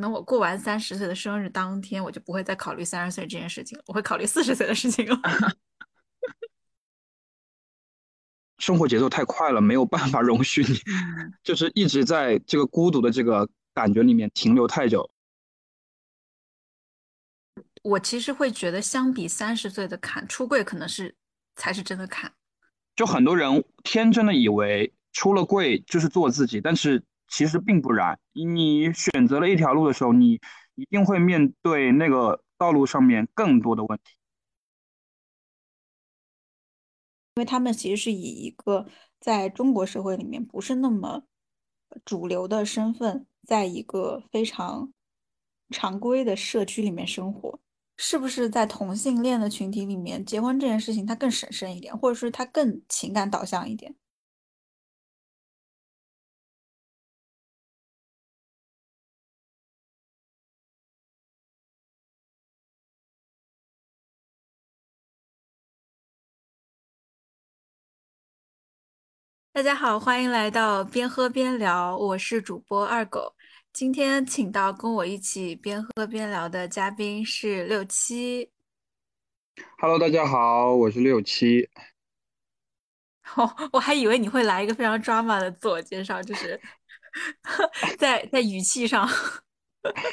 可能我过完三十岁的生日当天，我就不会再考虑三十岁这件事情了，我会考虑四十岁的事情了。生活节奏太快了，没有办法容许你，就是一直在这个孤独的这个感觉里面停留太久。我其实会觉得，相比三十岁的坎，出柜可能是才是真的坎。就很多人天真的以为出了柜就是做自己，但是其实并不然。你选择了一条路的时候，你一定会面对那个道路上面更多的问题。因为他们其实是以一个在中国社会里面不是那么主流的身份，在一个非常常规的社区里面生活，是不是在同性恋的群体里面，结婚这件事情它更审慎一点，或者是它更情感导向一点？大家好，欢迎来到边喝边聊，我是主播二狗。今天请到跟我一起边喝边聊的嘉宾是六七。Hello，大家好，我是六七。哦，我还以为你会来一个非常 drama 的自我介绍，就是 在 在语气上。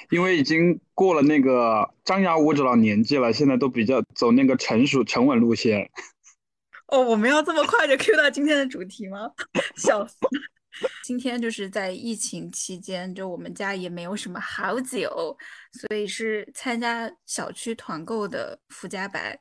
因为已经过了那个张牙舞爪的年纪了，现在都比较走那个成熟沉稳路线。哦，我们要这么快就 Q 到今天的主题吗？笑死！今天就是在疫情期间，就我们家也没有什么好酒，所以是参加小区团购的福加白。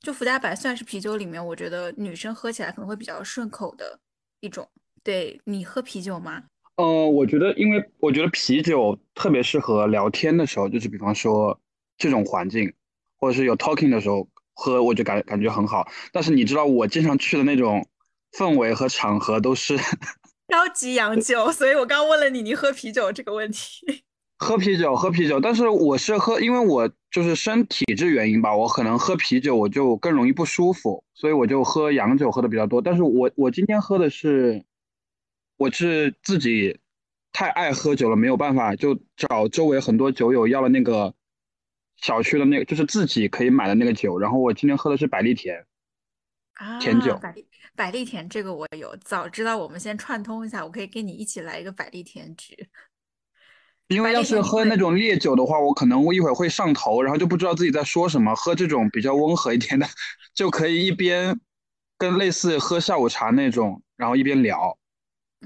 就福加白算是啤酒里面，我觉得女生喝起来可能会比较顺口的一种。对你喝啤酒吗？嗯，我觉得，因为我觉得啤酒特别适合聊天的时候，就是比方说这种环境，或者是有 talking 的时候。喝我就感感觉很好，但是你知道我经常去的那种氛围和场合都是 高级洋酒，所以我刚问了你，你喝啤酒这个问题。喝啤酒，喝啤酒，但是我是喝，因为我就是身体质原因吧，我可能喝啤酒我就更容易不舒服，所以我就喝洋酒喝的比较多。但是我我今天喝的是，我是自己太爱喝酒了，没有办法，就找周围很多酒友要了那个。小区的那个就是自己可以买的那个酒，然后我今天喝的是百利甜啊，甜酒。百利百利甜这个我有，早知道我们先串通一下，我可以跟你一起来一个百利甜局。因为要是喝那种烈酒的话，我可能我一会儿会上头，然后就不知道自己在说什么。喝这种比较温和一点的，就可以一边跟类似喝下午茶那种，然后一边聊。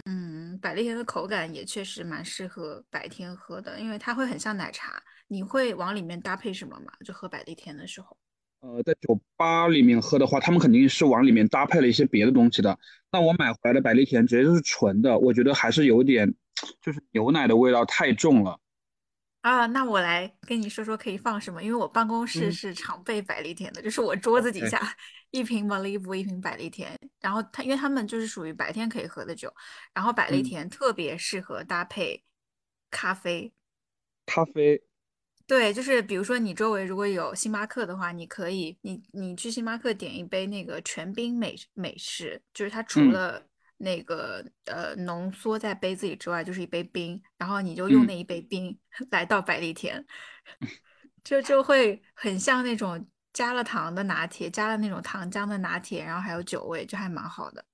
嗯，百利甜的口感也确实蛮适合白天喝的，因为它会很像奶茶。你会往里面搭配什么吗？就喝百利甜的时候，呃，在酒吧里面喝的话，他们肯定是往里面搭配了一些别的东西的。那我买回来的百利甜直接就是纯的，我觉得还是有点，就是牛奶的味道太重了。啊，那我来跟你说说可以放什么，因为我办公室是常备百利甜的，就是我桌子底下一瓶 Malibu，一瓶百利甜。然后它，因为他们就是属于白天可以喝的酒，然后百利甜特别适合搭配咖啡。咖啡。对，就是比如说你周围如果有星巴克的话，你可以，你你去星巴克点一杯那个全冰美美式，就是它除了那个呃浓缩在杯子里之外，就是一杯冰，然后你就用那一杯冰 来倒百利甜，就就会很像那种加了糖的拿铁，加了那种糖浆的拿铁，然后还有酒味，就还蛮好的。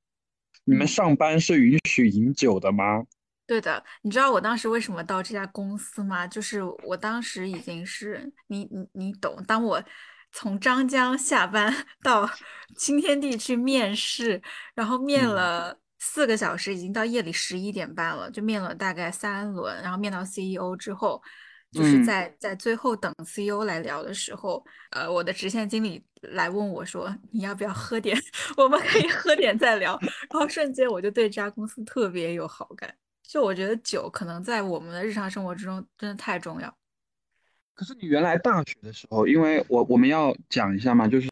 你们上班是允许饮酒的吗？对的，你知道我当时为什么到这家公司吗？就是我当时已经是你你你懂，当我从张江下班 到新天地去面试，然后面了四个小时，已经到夜里十一点半了，就面了大概三轮，然后面到 CEO 之后，就是在在最后等 CEO 来聊的时候，呃，我的直线经理来问我说：“你要不要喝点？我们可以喝点再聊。”然后瞬间我就对这家公司特别有好感。就我觉得酒可能在我们的日常生活之中真的太重要。可是你原来大学的时候，因为我我们要讲一下嘛，就是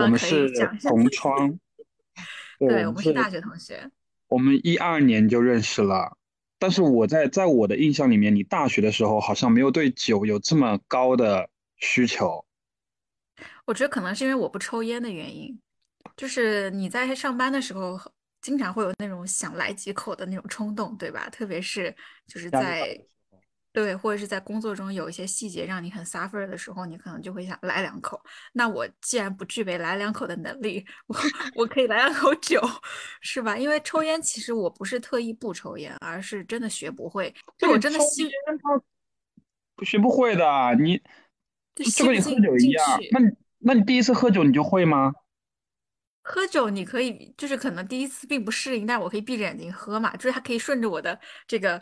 我们是同窗，对，我们是大学同学。我们一二年就认识了，但是我在在我的印象里面，你大学的时候好像没有对酒有这么高的需求。我觉得可能是因为我不抽烟的原因，就是你在上班的时候。经常会有那种想来几口的那种冲动，对吧？特别是就是在对，或者是在工作中有一些细节让你很 suffer 的时候，你可能就会想来两口。那我既然不具备来两口的能力，我我可以来两口酒，是吧？因为抽烟其实我不是特意不抽烟，而是真的学不会。就我真的吸，学不会的。你就跟你喝酒一样，那你那你第一次喝酒你就会吗？喝酒你可以，就是可能第一次并不适应，但是我可以闭着眼睛喝嘛，就是它可以顺着我的这个。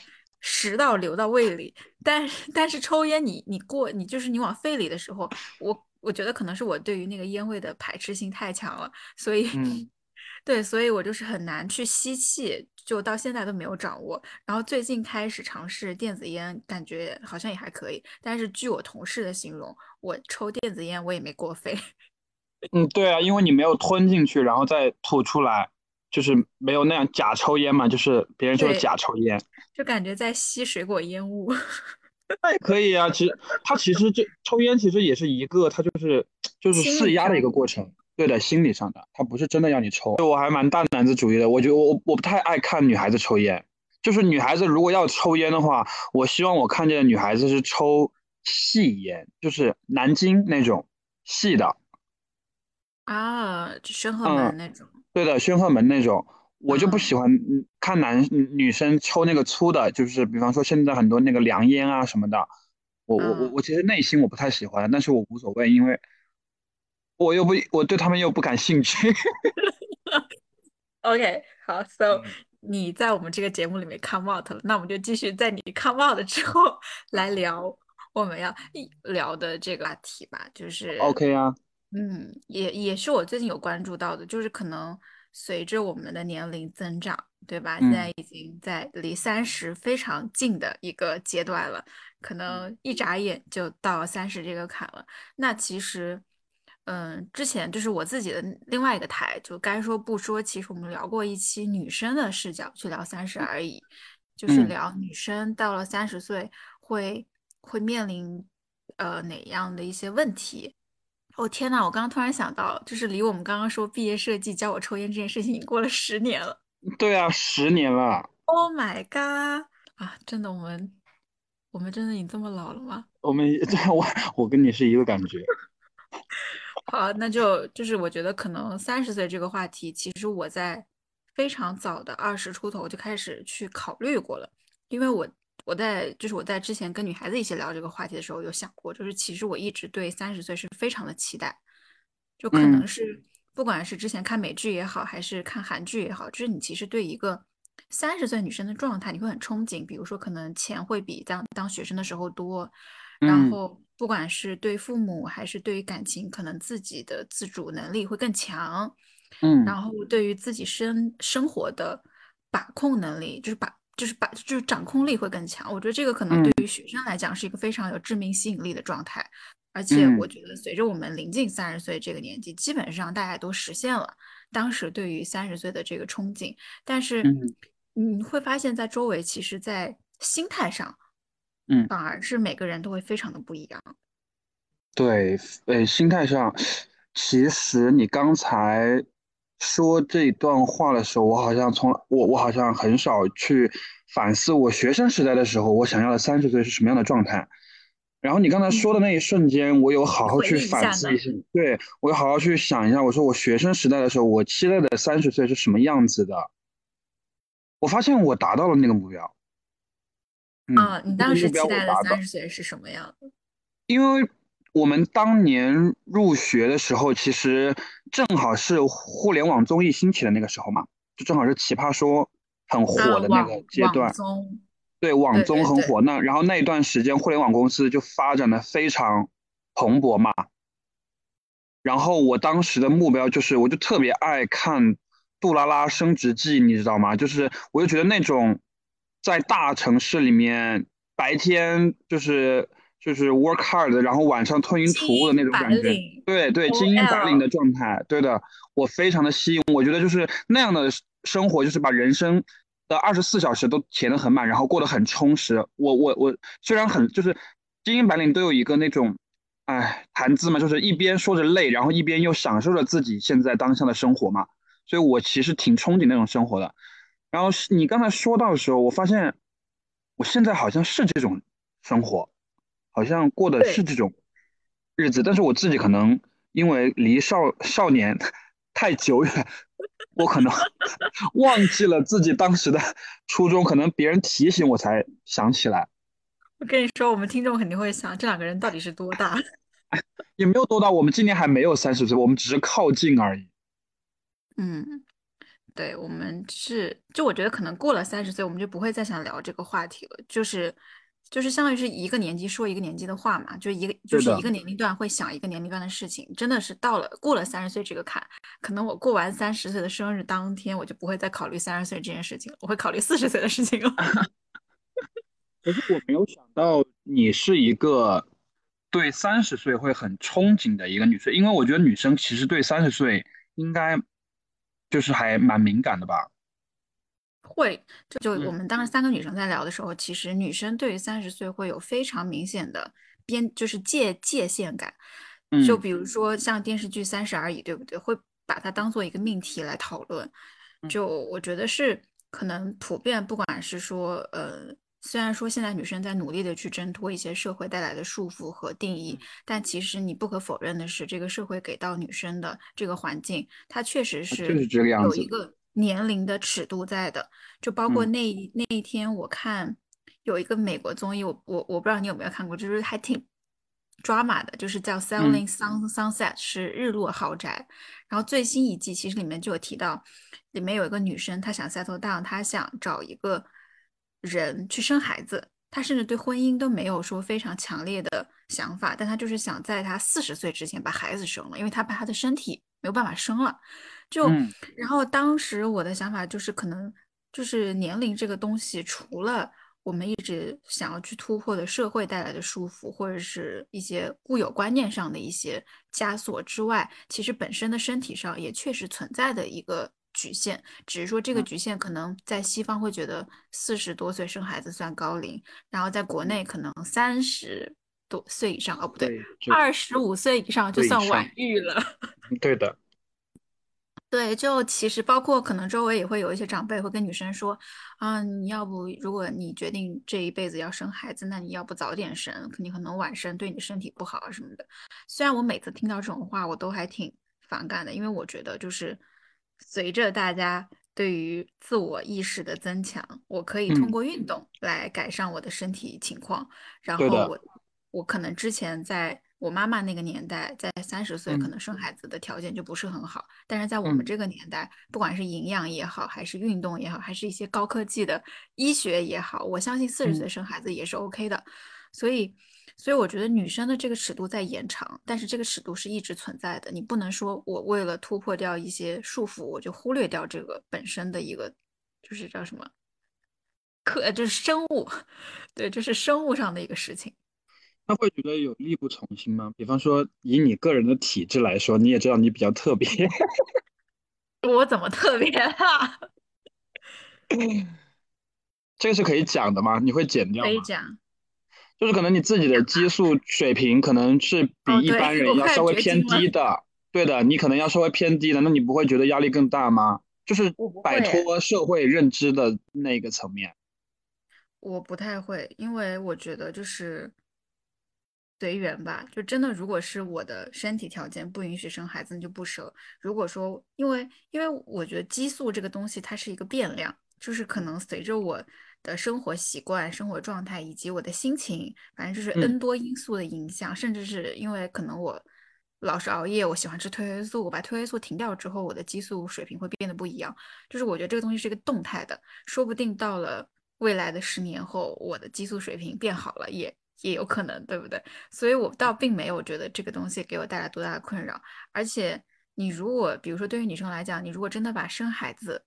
食道流到胃里，但但是抽烟，你你过你就是你往肺里的时候，我我觉得可能是我对于那个烟味的排斥性太强了，所以 对，所以我就是很难去吸气，就到现在都没有掌握。然后最近开始尝试电子烟，感觉好像也还可以，但是据我同事的形容，我抽电子烟我也没过肺。嗯，对啊，因为你没有吞进去，然后再吐出来。就是没有那样假抽烟嘛，就是别人说的假抽烟，就感觉在吸水果烟雾。那也可以啊，其实他其实就抽烟其实也是一个，他就是就是释压的一个过程。对的，心理上的，他不是真的要你抽。我还蛮大男子主义的，我觉得我我不太爱看女孩子抽烟。就是女孩子如果要抽烟的话，我希望我看见的女孩子是抽细烟，就是南京那种细的。啊，就宣赫门那种。对的，宣赫门那种，我就不喜欢看男女生抽那个粗的，就是比方说现在很多那个凉烟啊什么的，我我我我其实内心我不太喜欢，但是我无所谓，因为我又不我对他们又不感兴趣。OK，好，So 你在我们这个节目里面 come out 了，那我们就继续在你 come out 之后 来聊我们要聊的这个话题吧，就是 OK 啊。嗯，也也是我最近有关注到的，就是可能随着我们的年龄增长，对吧？现在已经在离三十非常近的一个阶段了，可能一眨眼就到三十这个坎了。那其实，嗯，之前就是我自己的另外一个台，就该说不说，其实我们聊过一期女生的视角去聊三十而已，就是聊女生到了三十岁会会面临呃哪样的一些问题。哦天呐！我刚刚突然想到，就是离我们刚刚说毕业设计教我抽烟这件事情已经过了十年了。对啊，十年了。Oh my god！啊，真的，我们我们真的已经这么老了吗？我们对 我我跟你是一个感觉。好，那就就是我觉得可能三十岁这个话题，其实我在非常早的二十出头就开始去考虑过了，因为我。我在就是我在之前跟女孩子一起聊这个话题的时候，有想过，就是其实我一直对三十岁是非常的期待，就可能是不管是之前看美剧也好，还是看韩剧也好，就是你其实对一个三十岁女生的状态，你会很憧憬，比如说可能钱会比当当学生的时候多，然后不管是对父母还是对于感情，可能自己的自主能力会更强，嗯，然后对于自己生生活的把控能力，就是把。就是把就是掌控力会更强，我觉得这个可能对于学生来讲是一个非常有致命吸引力的状态，而且我觉得随着我们临近三十岁这个年纪，基本上大家都实现了当时对于三十岁的这个憧憬，但是你会发现在周围，其实，在心态上，嗯，反而是每个人都会非常的不一样。对，呃，心态上，其实你刚才。说这段话的时候，我好像从我我好像很少去反思我学生时代的时候，我想要的三十岁是什么样的状态。然后你刚才说的那一瞬间，我有好好去反思一下，对我有好好去想一下，我说我学生时代的时候，我期待的三十岁是什么样子的？我发现我达到了那个目标。啊，你当时期待的三十岁是什么样的？因为。我们当年入学的时候，其实正好是互联网综艺兴起的那个时候嘛，就正好是奇葩说很火的那个阶段。对，网综很火。那然后那一段时间，互联网公司就发展的非常蓬勃嘛。然后我当时的目标就是，我就特别爱看《杜拉拉升职记》，你知道吗？就是我就觉得那种在大城市里面，白天就是。就是 work hard，然后晚上吞云吐雾的那种感觉，对对，精英白领的状态，对的，我非常的吸引。我觉得就是那样的生活，就是把人生的二十四小时都填得很满，然后过得很充实。我我我虽然很就是精英白领都有一个那种，哎，谈资嘛，就是一边说着累，然后一边又享受着自己现在当下的生活嘛。所以我其实挺憧憬那种生活的。然后你刚才说到的时候，我发现我现在好像是这种。生活，好像过的是。这种日子。但是我自己可能因为离少少年太久远，我可能 忘记了自己当时的初衷，可能别人提醒我才想起来。我跟你说，我们听众肯定会想，这两个人到底是多大？也没有多大，我们今年还没有三十岁，我们只是靠近而已。嗯，对，我们是，就我觉得可能过了三十岁，我们就不会再想聊这个话题了，就是就是相当于是一个年纪说一个年纪的话嘛，就是一个就，是一个年龄段会想一个年龄段的事情，真的是到了过了三十岁这个坎，可能我过完三十岁的生日当天，我就不会再考虑三十岁这件事情了，我会考虑四十岁的事情了。可是我没有想到你是一个对三十岁会很憧憬的一个女生，因为我觉得女生其实对三十岁应该就是还蛮敏感的吧。会，就就我嗯们当时三个女生在聊的时候，其实女生对于三十岁会有非常明显的边，就是界界限感。就嗯比如说像电视剧《三十而已》，对不对？会把它当做一个命题来讨论。嗯就我觉得是可能普遍，不管是说呃，虽然说现在女生在努力的去挣脱一些社会带来的束缚和定义，嗯，但其实你不可否认的是，这个社会给到女生的这个环境，它确实是。有一个年龄的尺度在的。就包括嗯那一那一天，我看有一个美国综艺，我我我不知道你有没有看过，就是还挺 drama 的，就是叫嗯《Selling Sun Sunset》，是日落豪宅。然后最新一季其实里面就有提到，里面有一个女生，她想 settle down，她想找一个人去生孩子。她甚至对婚姻都没有说非常强烈的想法，但她就是想在她四十岁之前把孩子生了，因为她怕她的身体没有办法生了。就，嗯然后当时我的想法就是，可能就是年龄这个东西，除了我们一直想要去突破的社会带来的束缚，或者是一些固有观念上的一些枷锁之外，其实本身的身体上也确实存在的一个局限。只是说这个嗯局限可能在西方会觉得四十多岁生孩子算高龄，然后在国嗯，内可能三十多岁以上，哦不对，二十五岁以上就算。晚育了。对的。对，就其实包括可能周围也会有一些长辈会跟女生说，啊，你要不如果你决定这一辈子要生孩子，那你要不早点生，你可能晚生对你身体不好啊什么的。虽然我每次听到这种话，我都还挺反感的，因为我觉得就是随着大家对于自我意识的增强，我可以通嗯，过运动来改善我的身体情况，然。后我我可能之前在我妈妈那个年代，在三十岁可嗯能生孩子的条件就不是很好，但是在我们嗯这个年代，不管是营养也好，还是运动也好，还是一些高科技的医学也好，我相信四十嗯。岁生孩子也是 OK 的。所以，所以我觉得女生的这个尺度在延长，但是这个尺度是一直存在的。你不能说我为了突破掉一些束缚，我就忽略掉这个本身的一个，就是叫什么，可就是生物，对，这是生物上的一个事情。那会觉得有力不从心吗？比方说，以你个人的体质来说，你也知道你比较特别，我怎么特别了？这个是可以讲的吗？你会减掉吗？可以讲。就是可能你自己的激素水平可能是比一般人要稍微偏。低的，对的，你可能要稍微偏低的，那你不会觉得压力更大吗？就是摆，脱社会认知的那个层面。我不太会，因为我觉得就是随缘吧。就真的，如果是我的身体条件不允许生孩子，那就不生。如果说，因为因为我觉得激素这个东西它是一个变量，就是可能随着我的生活习惯、生活状态以及我的心情，反正就是嗯 N 多因素的影响，甚至是因为可能我老是熬夜，我喜欢吃褪黑素，我把褪黑素停掉之后，我的激素水平会变得不一样。就是我觉得这个东西是一个动态的。说不定到了未来的十年后，我的激素水平变好了，也也有可能，对不对？所以我倒并没有觉得这个东西给我带来多大的困扰。而且，你如果比如说对于女生来讲，你如果真的把生孩子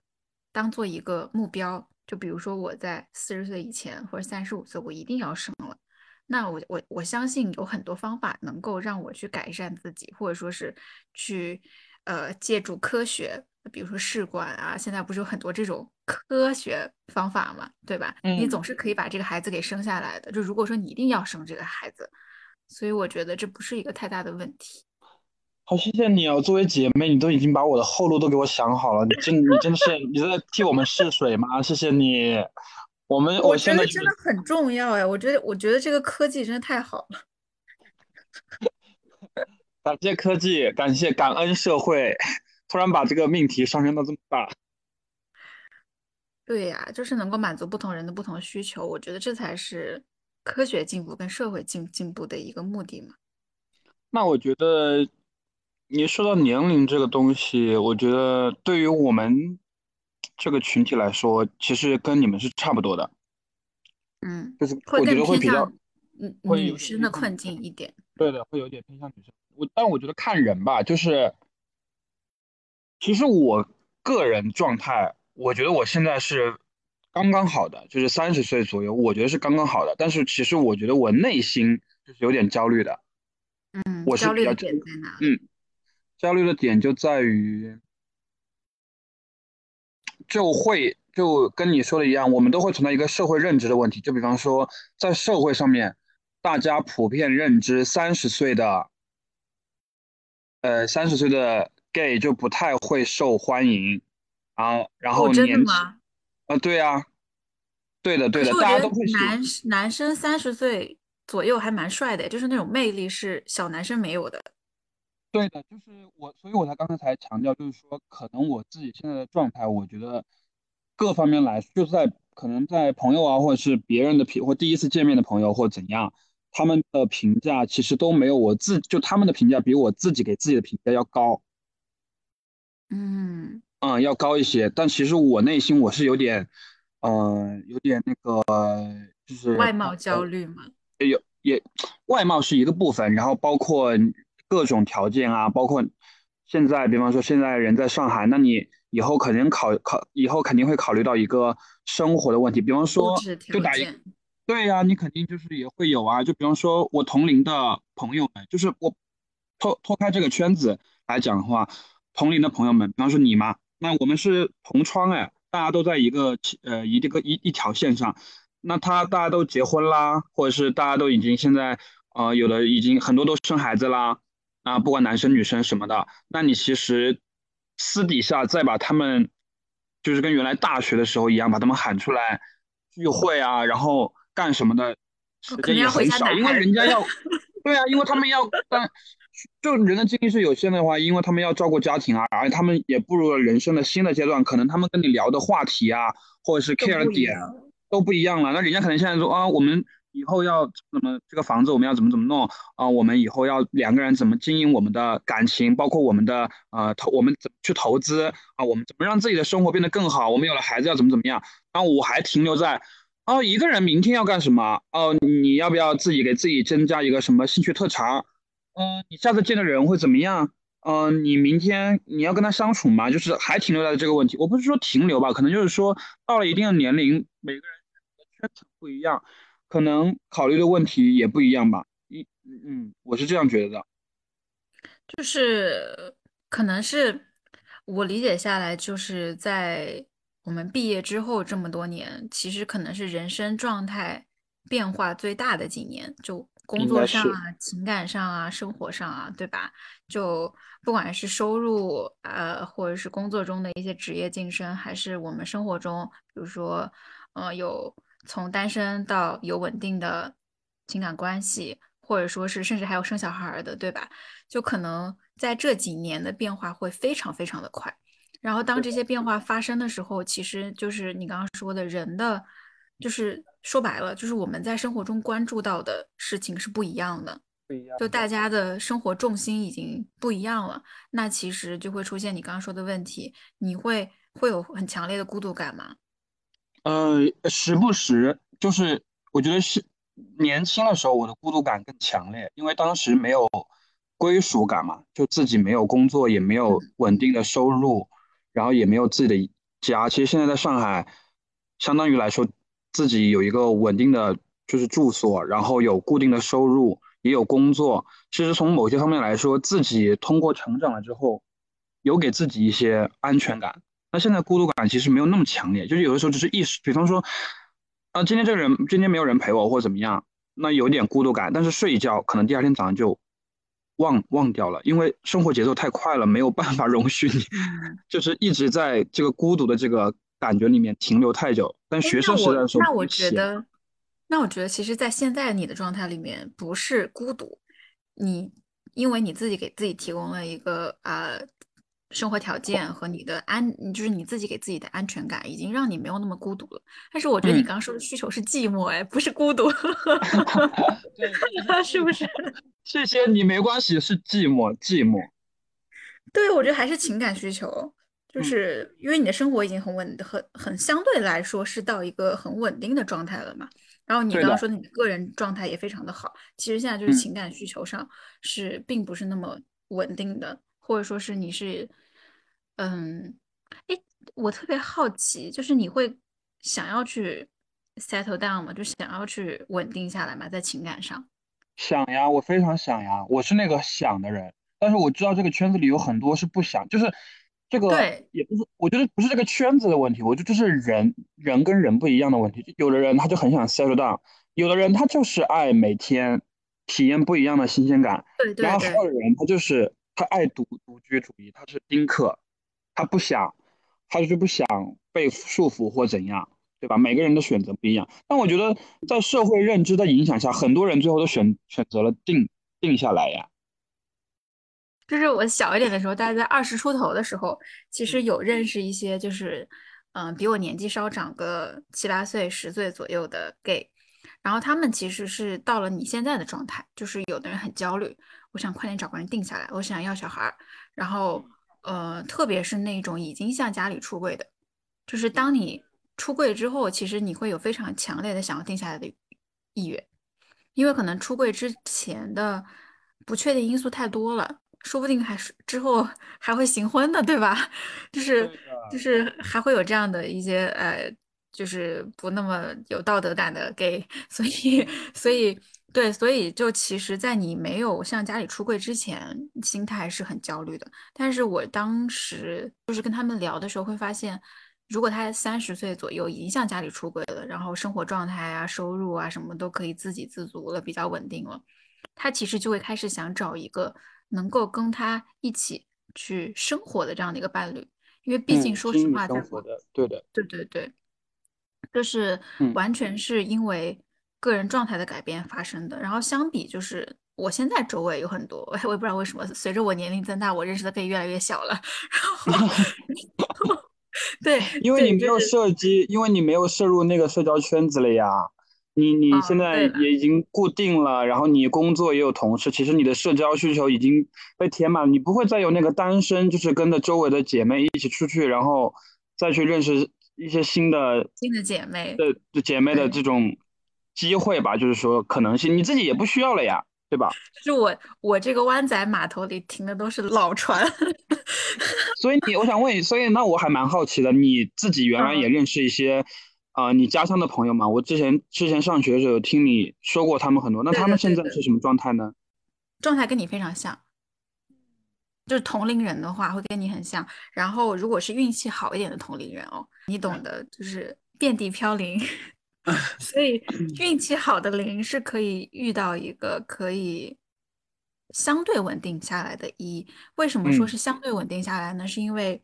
当做一个目标，就比如说我在四十岁以前或者三十五岁，我一定要生了。那我我我相信有很多方法能够让我去改善自己，或者说是去呃借助科学，比如说试管啊，现在不是有很多这种科学方法嘛，对吧？你嗯，总是可以把这个孩子给生下来的。就如果说你一定要生这个孩子，所以我觉得这不是一个太大的问题。好，谢谢你哦。作为姐妹，你都已经把我的后路都给我想好了，你真你真的是你在替我们试水吗？谢谢你。我们我我现在是觉得真的很重要哎，我觉得我觉得这个科技真的太好了。感谢科技，感谢感恩社会，突然把这个命题上升到这么大。对呀，就是能够满足不同人的不同需求，我觉得这才是科学进步跟社会进进步的一个目的嘛。那我觉得你说到年龄这个东西，我觉得对于我们这个群体来说，其实跟你们是差不多的，嗯，就是会我觉得会比较嗯会有女生的困。境一点。对的，会有点偏向女生。我但我觉得看人吧，就是其实我个人状态，我觉得我现在是刚刚好的，就是三十岁左右，我觉得是刚刚好的。但是其实我觉得我内心就是有点焦虑的，嗯，我是焦虑的比较焦虑。点在哪？嗯，焦虑的点就在于，就会就跟你说的一样，我们都会存在一个社会认知的问题。就比方说，在社会上面，大家普遍认知三十岁的呃三十岁的 gay 就不太会受欢迎啊，然哦，后真的年轻，吗？呃，对啊，对的对的，大家都会喜，男男生三十岁左右还蛮帅的，就是那种魅力是小男生没有的。对的，就是我，所以我才刚才才强调，就是说，可能我自己现在的状态，我觉得各方面来，就是在可能在朋友啊，或者是别人的评，或第一次见面的朋友，或怎样，他们的评价其实都没有我自，就他们的评价比我自己给自己的评价要高，嗯，嗯，要高一些。但其实我内心我是有点，嗯、有点那个，就是外貌呃焦虑嘛。也外貌是一个部分，然后包括各种条件啊，包括现在，比方说现在人在上海，那你以后肯定考考，以后肯定会考虑到一个生活的问题，比方说，就打一，对呀，你肯定就是也会有啊，就比方说我同龄的朋友们，就是我脱脱开这个圈子来讲的话，同龄的朋友们，比方说你嘛，那我们是同窗哎，大家都在一个呃一个一一条线上。那他大家都结婚啦，或者是大家都已经现在呃有的已经很多都生孩子啦，啊，不管男生女生什么的，那你其实私底下再把他们就是跟原来大学的时候一样，把他们喊出来聚会啊，然后干什么的时间也很少，因为。人家要，对啊，因为他们要但就人的精力是有限的话，因为他们要照顾家庭啊，而且他们也步入了人生的新的阶段，可能他们跟你聊的话题啊，或者是 care 的点。都不一样了。那人家可能现在说啊，我们以后要怎么这个房子我们要怎么怎么弄啊？我们以后要两个人怎么经营我们的感情，包括我们的呃投我们怎么去投资啊？我们怎么让自己的生活变得更好？我们有了孩子要怎么怎么样？然后我还停留在哦，一个人明天要干什么？哦，你要不要自己给自己增加一个什么兴趣特长？嗯，你下次见的人会怎么样？嗯，你明天你要跟他相处吗？就是还停留在这个问题。我不是说停留吧，可能就是说到了一定的年龄，每个人圈层不一样，可能考虑的问题也不一样吧。一嗯，我是这样觉得的。就是可能是我理解下来，就是在我们毕业之后这么多年，其实可能是人生状态变化最大的几年，就工作上啊、情感上啊、生活上啊，对吧？就不管是收入，呃，或者是工作中的一些职业晋升，还是我们生活中，比如说，呃，有从单身到有稳定的情感关系，或者说是甚至还有生小孩儿的，对吧？就可能在这几年的变化会非常非常的快。然后当，这些变化发生的时候，其实就是你刚刚说的人的，就是说白了，就是我们在生活中关注到的事情是不一样的，不一样。就大家的生活重心已经不一样了，那其实就会出现你刚刚说的问题，你会会有很强烈的孤独感吗？呃，时不时就是我觉得是年轻的时候，我的孤独感更强烈，因为当时没有归属感嘛，就自己没有工作，也没有嗯稳定的收入，然后也没有自己的家。其实现在在上海，相当于来说，自己有一个稳定的就是住所，然后有固定的收入，也有工作。其实从某些方面来说，自己通过成长了之后，有给自己一些安全感。那现在孤独感其实没有那么强烈，就是有的时候只是意识，比方说，啊，今天这个人今天没有人陪我或者怎么样，那有点孤独感，但是睡一觉，可能第二天早上就忘忘掉了，因为生活节奏太快了，没有办法 容许你，嗯，就是一直在这个孤独的这个感觉里面停留太久。但哎，学生时代的时候那我，觉得，那我觉得，其实，在现在你的状态里面，不是孤独，你因为你自己给自己提供了一个呃生活条件和你的安，就是你自己给自己的安全感，已经让你没有那么孤独了。但是我觉得你嗯，刚刚说的需求是寂寞，哎，不是孤独 是不是？谢谢你没关系，是寂寞，寂寞。对，我觉得还是情感需求，就嗯，是因为你的生活已经很稳，很很相对来说是到一个很稳定的状态了嘛。然后你，刚刚说你的个人状态也非常的好，其实现在就是嗯。情感需求上是并不是那么稳定的，或者说是你是，嗯，哎，我特别好奇，就是你会想要去 settle down 吗？就想要去稳定下来吗？在情感上？想呀，我非常想呀，我是那个想的人，但是我知道这个圈子里有很多是不想，就是这个对也不是，我觉得不是这个圈子的问题，我觉得这是人人跟人不一样的问题。有的人他就很想 settle down，有的人他就是爱每天体验不一样的新鲜感，对对然后还对对。有人他就是他爱独独居主义，他是丁克，他不想，他就是不想被束缚或怎样。对吧？每个人的选择不一样，但我觉得在社会认知的影响下，很多人最后都选选择了定定下来呀。就是我小一点的时候，大概在二十出头的时候，其嗯。实有认识一些，就是嗯、呃比我年纪稍长个七八岁、十岁左右的 gay，然后他们其实是到了你现在的状态，就是有的人很焦虑，我想快点找个人定下来，我想要小孩儿，然后呃，特别是那种已经向家里出柜的，就是当你出柜之后，其实你会有非常强烈的想要定下来的意愿。因为可能出柜之前的不确定因素太多了，说不定还是之后还会行婚的，对吧？就是，就是还会有这样的一些呃，就是不那么有道德感的 gay，所以所以对，所以就其实，在你没有向家里出柜之前，心态是很焦虑的。但是我当时就是跟他们聊的时候，会发现，如果他三十岁左右已经向家里出轨了，然后生活状态啊、收入啊什么都可以自给自足了，比较稳定了，他其实就会开始想找一个能够跟他一起去生活的这样的一个伴侣，因为毕竟嗯，说实话，在国，生活的，对的，对对对，就是嗯完全是因为个人状态的改变发生的。然后相比就是我现在周围有很多，我也不知道为什么，随着我年龄增大，我认识的可以越来越小了。然后 对对，因为你没有就是涉及，因为你没有摄入那个社交圈子了呀。你你现嗯，在，也已经固定了，然后你工作也有同事，其实你的社交需求已经被填满了，你不会再有那个单身，就是跟着周围的姐妹一起出去，然后再去认识一些新的新的姐妹，的就姐妹的。这种机会吧，就是说可能性，你自己也不需要了呀，对吧？就是我我这个湾仔码头里停的都是老船，所以你，我想问你，所以那我还蛮好奇的，你自己原来也嗯，认识一些，啊、你家乡的朋友嘛？我之前之前上学的时候有听你说过他们很多，那他们现在是什么状态呢？状态跟你非常像，就是同龄人的话会跟你很像。然后如果是运气好一点的同龄人哦，你懂的，就是遍地飘零，所以运气好的零是可以遇到一个可以相对稳定下来的一。为什么说嗯是相对稳定下来呢？是因为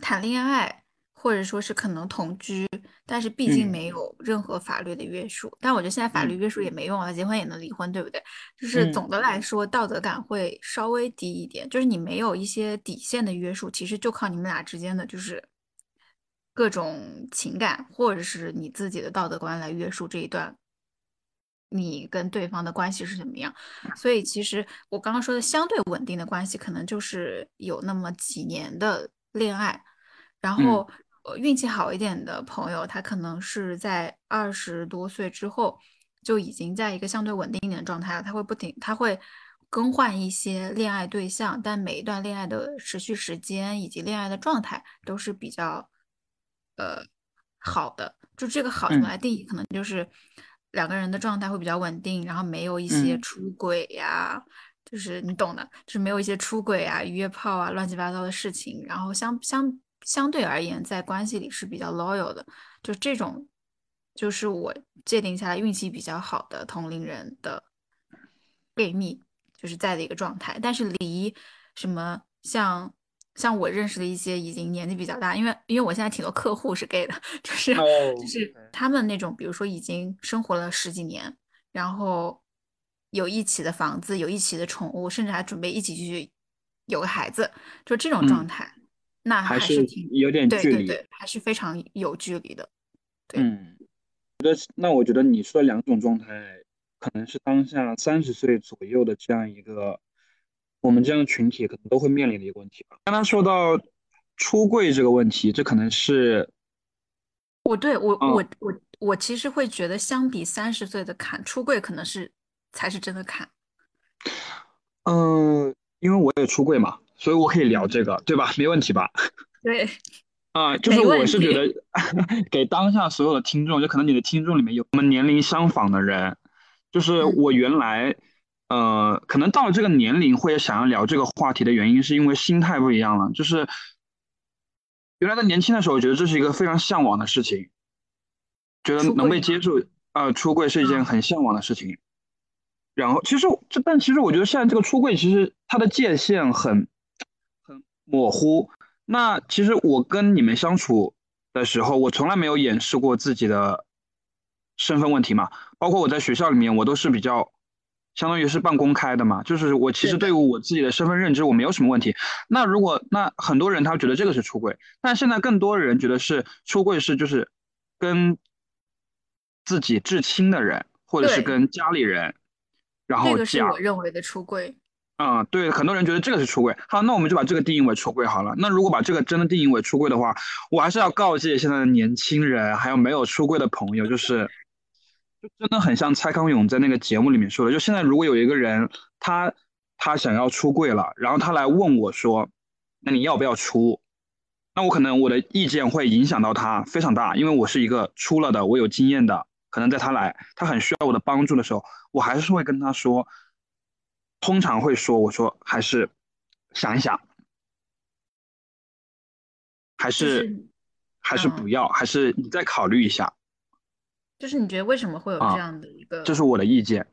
谈恋爱。或者说是可能同居，但是毕竟嗯没有任何法律的约束。但我觉得现在法律嗯约束也没用了，结婚也能离婚，对不对？就是嗯总的来说，道德感会稍微低一点，就是你没有一些底线的约束，其实就靠你们俩之间的就是各种情感，或者是你自己的道德观来约束这一段你跟对方的关系是怎么样。所以其实我刚刚说的相对稳定的关系，可能就是有那么几年的恋爱，然嗯后呃运气好一点的朋友，他可能是在二十多岁之后就已经在一个相对稳定一点的状态了，他会不停，他会更换一些恋爱对象，但每一段恋爱的持续时间以及恋爱的状态都是比较呃好的。就这个好怎么嗯来定义？可能就是两个人的状态会比较稳定，然后没有一些嗯出轨呀，就是你懂的，就是没有一些出轨啊、约炮啊、乱七八糟的事情，然后相相相对而言，在关系里是比较 loyal 的，就这种，就是我界定下来运气比较好的同龄人的 gay 蜜，就是在的一个状态。但是离什么像像我认识的一些已经年纪比较大，因为因为我现在挺多客户是 gay 的，就是哦就是他们那种，比如说已经生活了十几年，然后有一起的房子，有一起的宠物，甚至还准备一起去有个孩子，就这种状嗯，态，那还是有点距离。对对对，还是非常有距离的。对，嗯，那我觉得你说的两种状态，可能是当下三十岁左右的这样一个我们这样的群体可能都会面临的一个问题吧。刚刚说到出柜这个问题，这可能是，我对我嗯我我我其实会觉得，相比三十岁的坎，出柜可能是才是真的坎。嗯，因为我也出柜嘛，所以我可以聊嗯，这个，对吧？没问题吧？对，啊、就是我是觉得。给当下所有的听众，就可能你的听众里面有我们年龄相仿的人，就是嗯，我原来，呃，可能到了这个年龄会想要聊这个话题的原因，是因为心态不一样了。就是原来在年轻的时候，我觉得这是一个非常向往的事情，觉得能？被接受，呃，出柜是一件嗯，很向往的事情。然后其实这，但其实我觉得现在这个出柜，其实它的界限很很模糊。那其实我跟你们相处的时候，我从来没有掩饰过自己的身份问题嘛。包括我在学校里面，我都是比较相当于是半公开的嘛。就是我其实对于，我自己的身份认知，我没有什么问题。那如果那很多人他觉得这个是出柜，但现在更多人觉得是出柜是就是跟自己至亲的人，或者是，跟家里人。然后这个是我认为的出柜。啊、对，很多人觉得这个是出柜。好，那我们就把这个定义为出柜好了。那如果把这个真的定义为出柜的话，我还是要告诫现在的年轻人，还有没有出柜的朋友，就是就真的很像蔡康永在那个节目里面说的，就现在如果有一个人他他想要出柜了，然后他来问我说，那你要不要出？那我可能我的意见会影响到他非常大，因为我是一个出了的，我有经验的，可能在他来他很需要我的帮助的时候，我还是会跟他说。通常会说，我说还是想一想，还是就是还是不嗯，要，还是你再考虑一下就是你觉得为什么会有这啊，样的一个，这是我的意见。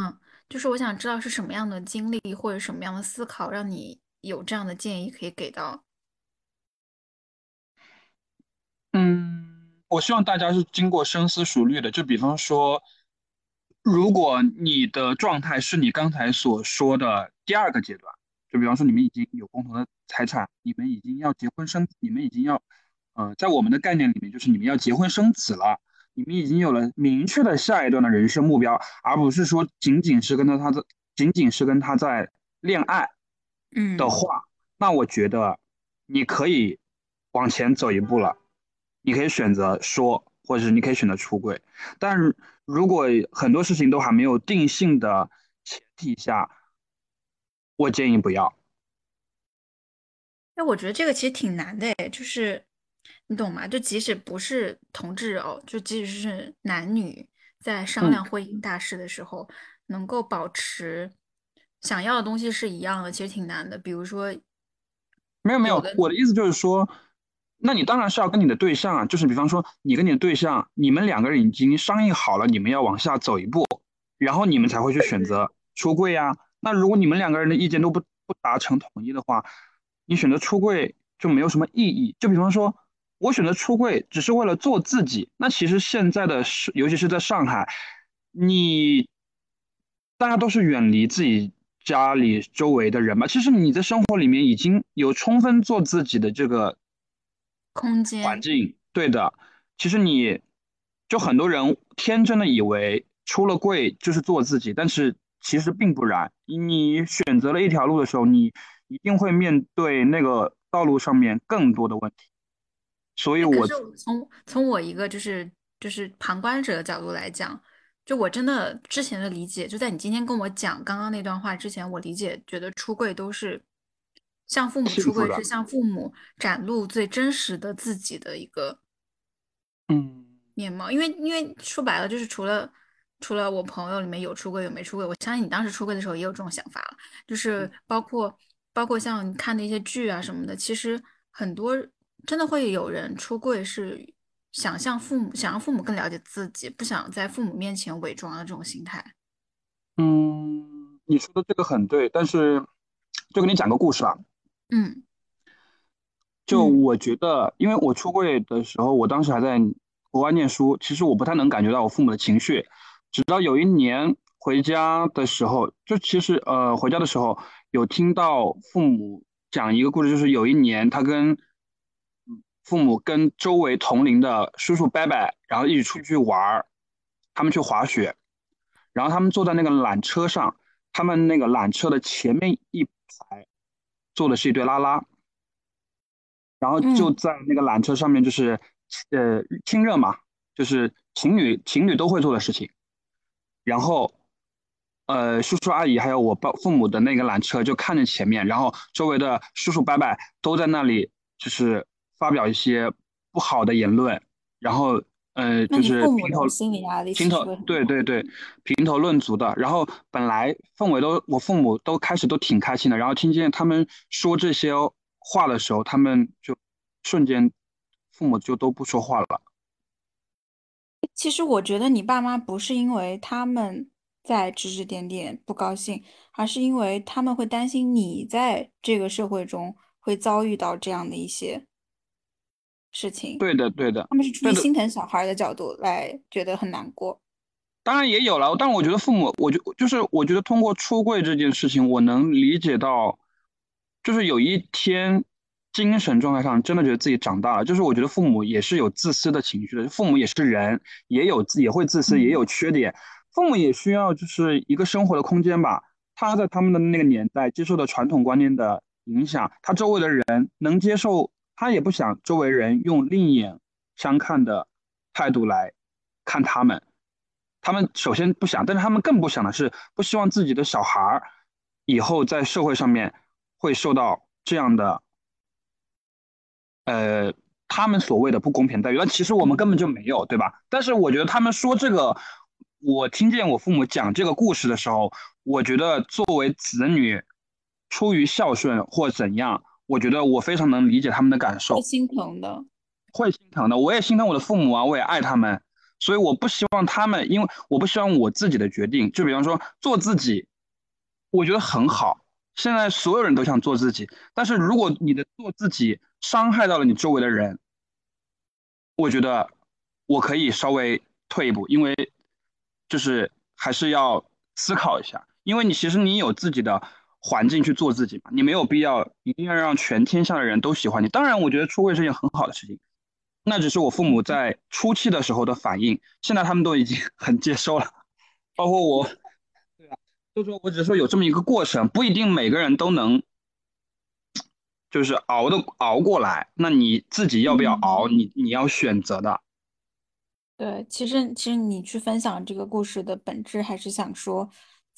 嗯，就是我想知道是什么样的经历或者什么样的思考，让你有这样的建议可以给到。嗯，我希望大家是经过深思熟虑的。就比方说，如果你的状态是你刚才所说的第二个阶段，就比方说你们已经有共同的财产，你们已经要结婚生，你们已经要，呃，在我们的概念里面，就是你们要结婚生子了，你们已经有了明确的下一段的人生目标，而不是说仅仅是跟着他在仅仅是跟他在恋爱嗯的嗯，话，那我觉得你可以往前走一步了。你可以选择说，或者是你可以选择出轨。但是如果很多事情都还没有定性的前提下，我建议不要。那我觉得这个其实挺难的诶，就是你懂吗？就即使不是同志哦，就即使是男女在商嗯，量婚姻大事的时候，能够保持想要的东西是一样的，其实挺难的。比如说，没有没有，我的意思就是说，那你当然是要跟你的对象啊，就是比方说你跟你的对象，你们两个人已经商议好了，你们要往下走一步，然后你们才会去选择出柜呀。那如果你们两个人的意见都不不达成统一的话，你选择出柜就没有什么意义。就比方说，我选择出柜只是为了做自己，那其实现在的是，尤其是在上海，你大家都是远离自己家里周围的人吧。其实你在生活里面已经有充分做自己的这个空间。环境，对的。其实你就很多人天真的以为出了柜就是做自己，但是其实并不然。你选择了一条路的时候，你一定会面对那个道路上面更多的问题。所以我，是我从从我一个就是就是旁观者的角度来讲，就我真的之前的理解，就在你今天跟我讲刚刚那段话之前，我理解觉得出柜都是向父母出柜，是向父母展露最真实的自己的一个嗯，面貌。因为因为说白了，就是除了除了我朋友里面有出柜有没出柜，我相信你当时出柜的时候也有这种想法了，就是包括包括像你看的一些剧啊什么的，其实很多真的会有人出柜是想向父母想让父母更了解自己，不想在父母面前伪装的这种心态。嗯，你说的这个很对，但是就给你讲个故事吧。嗯。就我觉得，因为我出柜的时候，我当时还在国外念书，其实我不太能感觉到我父母的情绪。直到有一年回家的时候，就其实呃回家的时候有听到父母讲一个故事，就是有一年他跟父母跟周围同龄的叔叔伯伯，然后一起出去玩儿，他们去滑雪，然后他们坐在那个缆车上，他们那个缆车的前面一排坐的是一对拉拉。然后就在那个缆车上面，就是呃亲热嘛，就是情侣情侣都会做的事情。然后呃叔叔阿姨还有我爸父母的那个缆车就看着前面，然后周围的叔叔伯伯都在那里就是发表一些不好的言论，然后呃就是评头心理压力评头对对对评头论足的。然后本来氛围都我父母都开始都挺开心的，然后听见他们说这些。话的时候，他们就瞬间，父母就都不说话了。其实我觉得你爸妈不是因为他们在指指点点不高兴，而是因为他们会担心你在这个社会中会遭遇到这样的一些事情。对的，对的，他们是出于心疼小孩的角度来觉得很难过。当然也有了，但我觉得父母，我就就是我觉得通过出柜这件事情，我能理解到。就是有一天，精神状态上真的觉得自己长大了。就是我觉得父母也是有自私的情绪的，父母也是人，也有也会自私，也有缺点。父母也需要就是一个生活的空间吧。他在他们的那个年代接受的传统观念的影响，他周围的人能接受，他也不想周围人用另眼相看的态度来看他们。他们首先不想，但是他们更不想的是，不希望自己的小孩儿以后在社会上面。会受到这样的，呃，他们所谓的不公平待遇，那其实我们根本就没有，对吧？但是我觉得他们说这个，我听见我父母讲这个故事的时候，我觉得作为子女，出于孝顺或怎样，我觉得我非常能理解他们的感受，会心疼的，会心疼的，我也心疼我的父母啊，我也爱他们，所以我不希望他们，因为我不希望我自己的决定，就比方说做自己，我觉得很好。现在所有人都想做自己，但是如果你的做自己伤害到了你周围的人，我觉得我可以稍微退一步，因为就是还是要思考一下，因为你其实你有自己的环境去做自己嘛，你没有必要一定要让全天下的人都喜欢你。当然，我觉得出柜是件很好的事情，那只是我父母在初期的时候的反应，现在他们都已经 很接受了，包括我。就说，我只是说有这么一个过程，不一定每个人都能，就是熬的熬过来。那你自己要不要熬？你你要选择的。对，其实其实你去分享这个故事的本质，还是想说，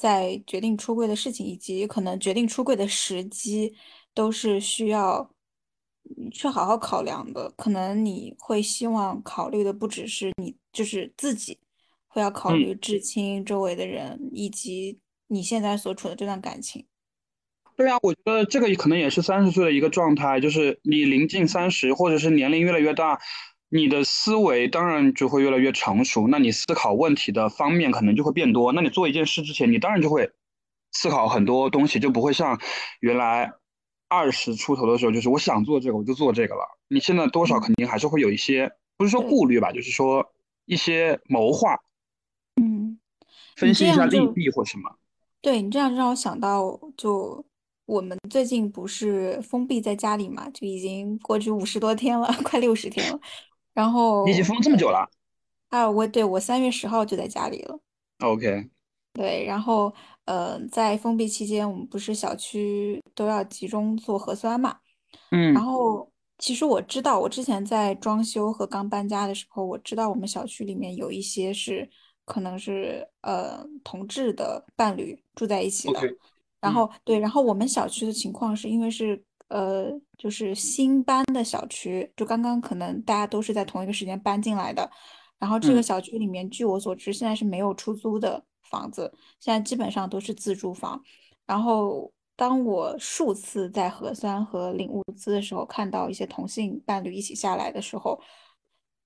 在决定出柜的事情以及可能决定出柜的时机，都是需要去好好考量的。可能你会希望考虑的不只是你，就是自己，会要考虑至亲、周围的人以及。你现在所处的这段感情，对啊，我觉得这个可能也是三十岁的一个状态，就是你临近三十，或者是年龄越来越大，你的思维当然就会越来越成熟，那你思考问题的方面可能就会变多。那你做一件事之前，你当然就会思考很多东西，就不会像原来二十出头的时候，就是我想做这个我就做这个了。你现在多少肯定还是会有一些，不是说顾虑吧，就是说一些谋划，嗯，分析一下利弊或什么。对你这样让我想到，就我们最近不是封闭在家里嘛，就已经过去五十多天了，快六十天了。然后你已经封这么久了？啊，我对我三月十号就在家里了。OK。对，然后呃，在封闭期间，我们不是小区都要集中做核酸嘛？嗯。然后其实我知道，我之前在装修和刚搬家的时候，我知道我们小区里面有一些是。可能是呃同志的伴侣住在一起的，然后对，然后我们小区的情况是因为是呃就是新搬的小区，就刚刚可能大家都是在同一个时间搬进来的，然后这个小区里面据我所知现在是没有出租的房子，现在基本上都是自住房。然后当我数次在核酸和领物资的时候，看到一些同性伴侣一起下来的时候。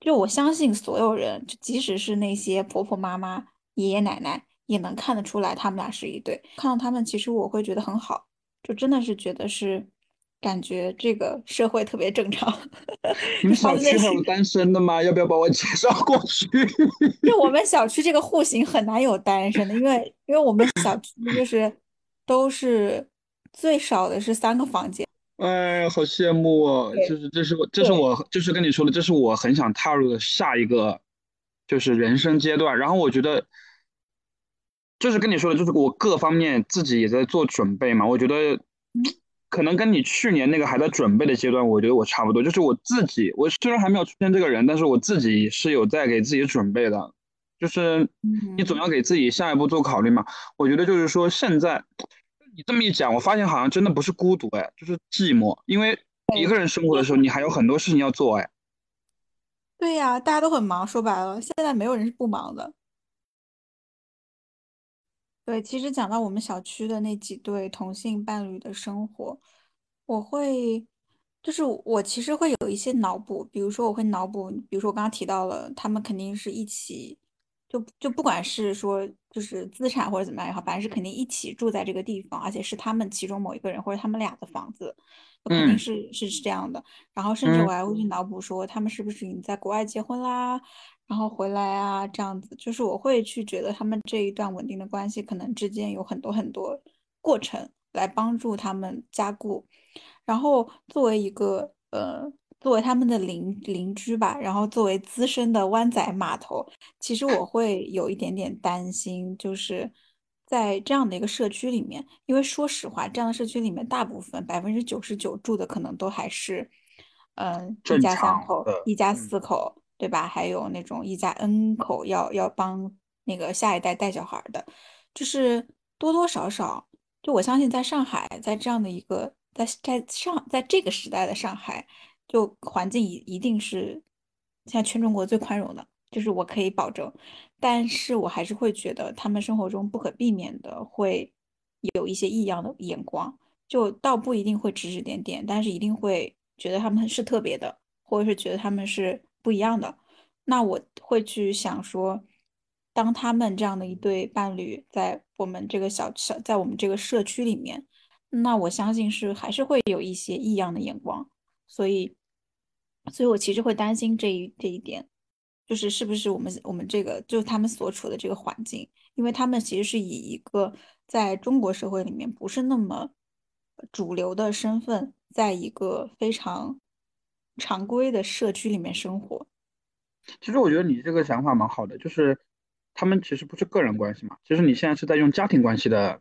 就我相信所有人，就即使是那些婆婆妈妈、爷爷奶奶，也能看得出来他们俩是一对。看到他们，其实我会觉得很好，就真的是觉得是感觉这个社会特别正常。你们小区还有单身的吗？要不要把我介绍过去？就我们小区这个户型很难有单身的，因为因为我们小区就是都是最少的是三个房间。哎，好羡慕哦！就是这是我，这是我，就是跟你说的，这是我很想踏入的下一个，就是人生阶段。然后我觉得，就是跟你说的，就是我各方面自己也在做准备嘛。我觉得。可能跟你去年那个还在准备的阶段，我觉得我差不多。就是我自己，我虽然还没有出现这个人，但是我自己是有在给自己准备的。就是你总要给自己下一步做考虑嘛。我觉得就是说，现在你这么一讲，我发现好像真的不是孤独，哎，就是寂寞。因为一个人生活的时候，你还有很多事情要做，哎。对呀，大家都很忙。说白了，现在没有人是不忙的。对，其实讲到我们小区的那几对同性伴侣的生活，我会，就是我其实会有一些脑补，比如说我会脑补，比如说我刚刚提到了，他们肯定是一起，就就不管是说就是资产或者怎么样也好，反正是肯定一起住在这个地方，而且是他们其中某一个人或者他们俩的房子，肯定是是是这样的。然后甚至我还会去脑补说，他们是不是已经在国外结婚啦？然后回来啊，这样子就是我会去觉得他们这一段稳定的关系，可能之间有很多很多过程来帮助他们加固。然后作为一个呃，作为他们的邻邻居吧，然后作为资深的湾仔码头，其实我 会有一点点担心，就是在这样的一个社区里面，因为说实话，这样的社区里面，大部分百分之九十九住的可能都还是嗯一家三口，一家四口。对吧？还有那种一家 N 口要要帮那个下一代带小孩的，就是多多少少，就我相信在上海，在这样的一个在在上在这个时代的上海，就环境一一定是现在全中国最宽容的，就是我可以保证。但是我还是会觉得他们生活中不可避免的会有一些异样的眼光，就倒不一定会指指点点，但是一定会觉得他们是特别的，或者是觉得他们是。不一样的，那我会去想说，当他们这样的一对伴侣在我们这个小小在我们这个社区里面，那我相信是还是会有一些异样的眼光，所以，所以我其实会担心这一这一点，就是是不是我们我们这个就他们所处的这个环境，因为他们其实是以一个在中国社会里面不是那么主流的身份，在一个非常。常规的社区里面生活，其实我觉得你这个想法蛮好的，就是他们其实不是个人关系嘛，其实你现在是在用家庭关系的